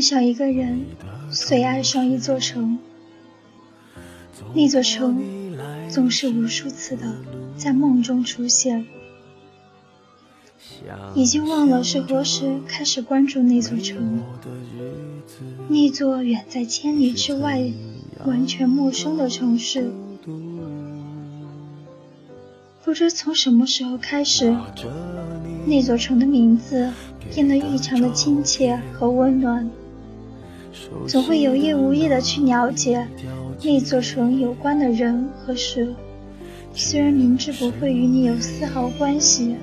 爱上一个人，遂爱上一座城。那座城总是无数次的在梦中出现。已经忘了是何时开始关注那座城，那座远在千里之外、完全陌生的城市。不知从什么时候开始，那座城的名字变得异常的亲切和温暖。总会有意无意的去了解那座城有关的人和事，虽然明知不会与你有丝毫关系。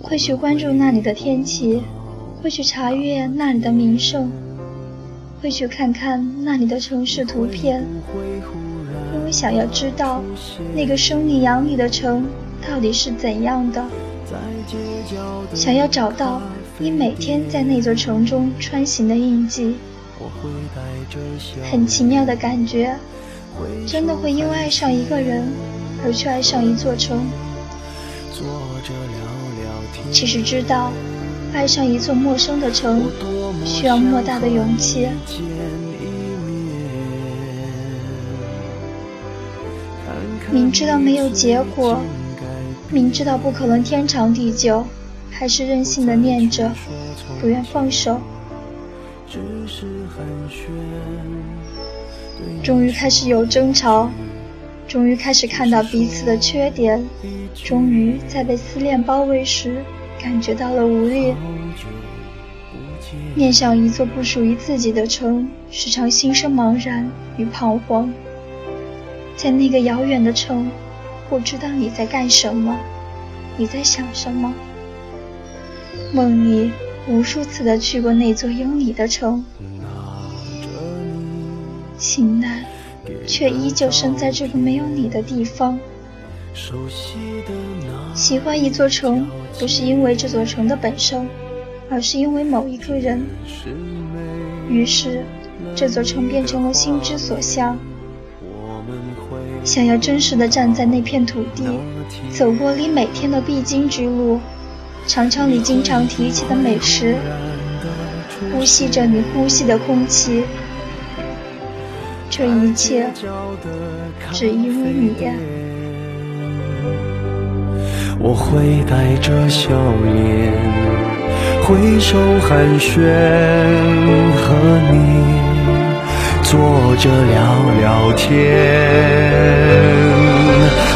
会去关注那里的天气，会去查阅那里的名胜，会去看看那里的城市图片，因为想要知道那个生你养你的城到底是怎样的，想要找到你每天在那座城中穿行的印记。很奇妙的感觉，真的会因为爱上一个人而去爱上一座城。其实知道，爱上一座陌生的城，需要莫大的勇气。明知道没有结果，明知道不可能天长地久，还是任性的念着，不愿放手。终于开始有争吵，终于开始看到彼此的缺点，终于在被思念包围时。感觉到了无力，面向一座不属于自己的城，时常心生茫然与彷徨。在那个遥远的城，不知道你在干什么，你在想什么。梦里无数次的去过那座有你的城，醒来却依旧生在这个没有你的地方。喜欢一座城，不是因为这座城的本身，而是因为某一个人。于是，这座城变成了心之所向。想要真实的站在那片土地，走过你每天的必经之路，尝尝你经常提起的美食，呼吸着你呼吸的空气。这一切，只因为你。我会带着笑脸挥手寒暄，和你坐着聊聊天。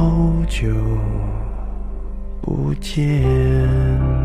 好久不见。